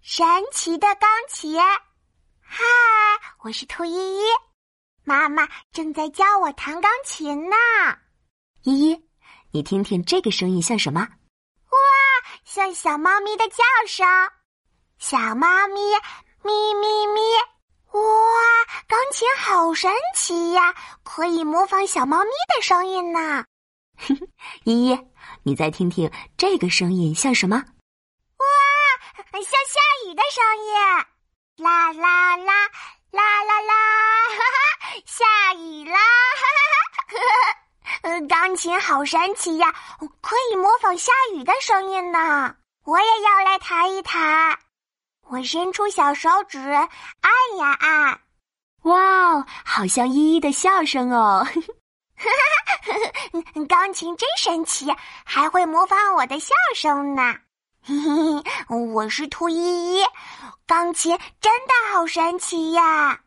神奇的钢琴。嗨，我是兔依依，妈妈正在教我弹钢琴呢。依依，你听听这个声音像什么？哇，像小猫咪的叫声。小猫咪，咪咪咪。哇，钢琴好神奇呀，可以模仿小猫咪的声音呢。依依，你再听听这个声音像什么？像下雨的声音！啦啦啦啦啦啦，哈哈，下雨啦！哈哈，哈 钢琴好神奇呀，可以模仿下雨的声音呢。我也要来弹一弹。我伸出小手指，按呀按。哇哦，好像依依的笑声哦！哈哈哈钢琴真神奇，还会模仿我的笑声呢。嘿嘿，我是兔依依，钢琴真的好神奇呀！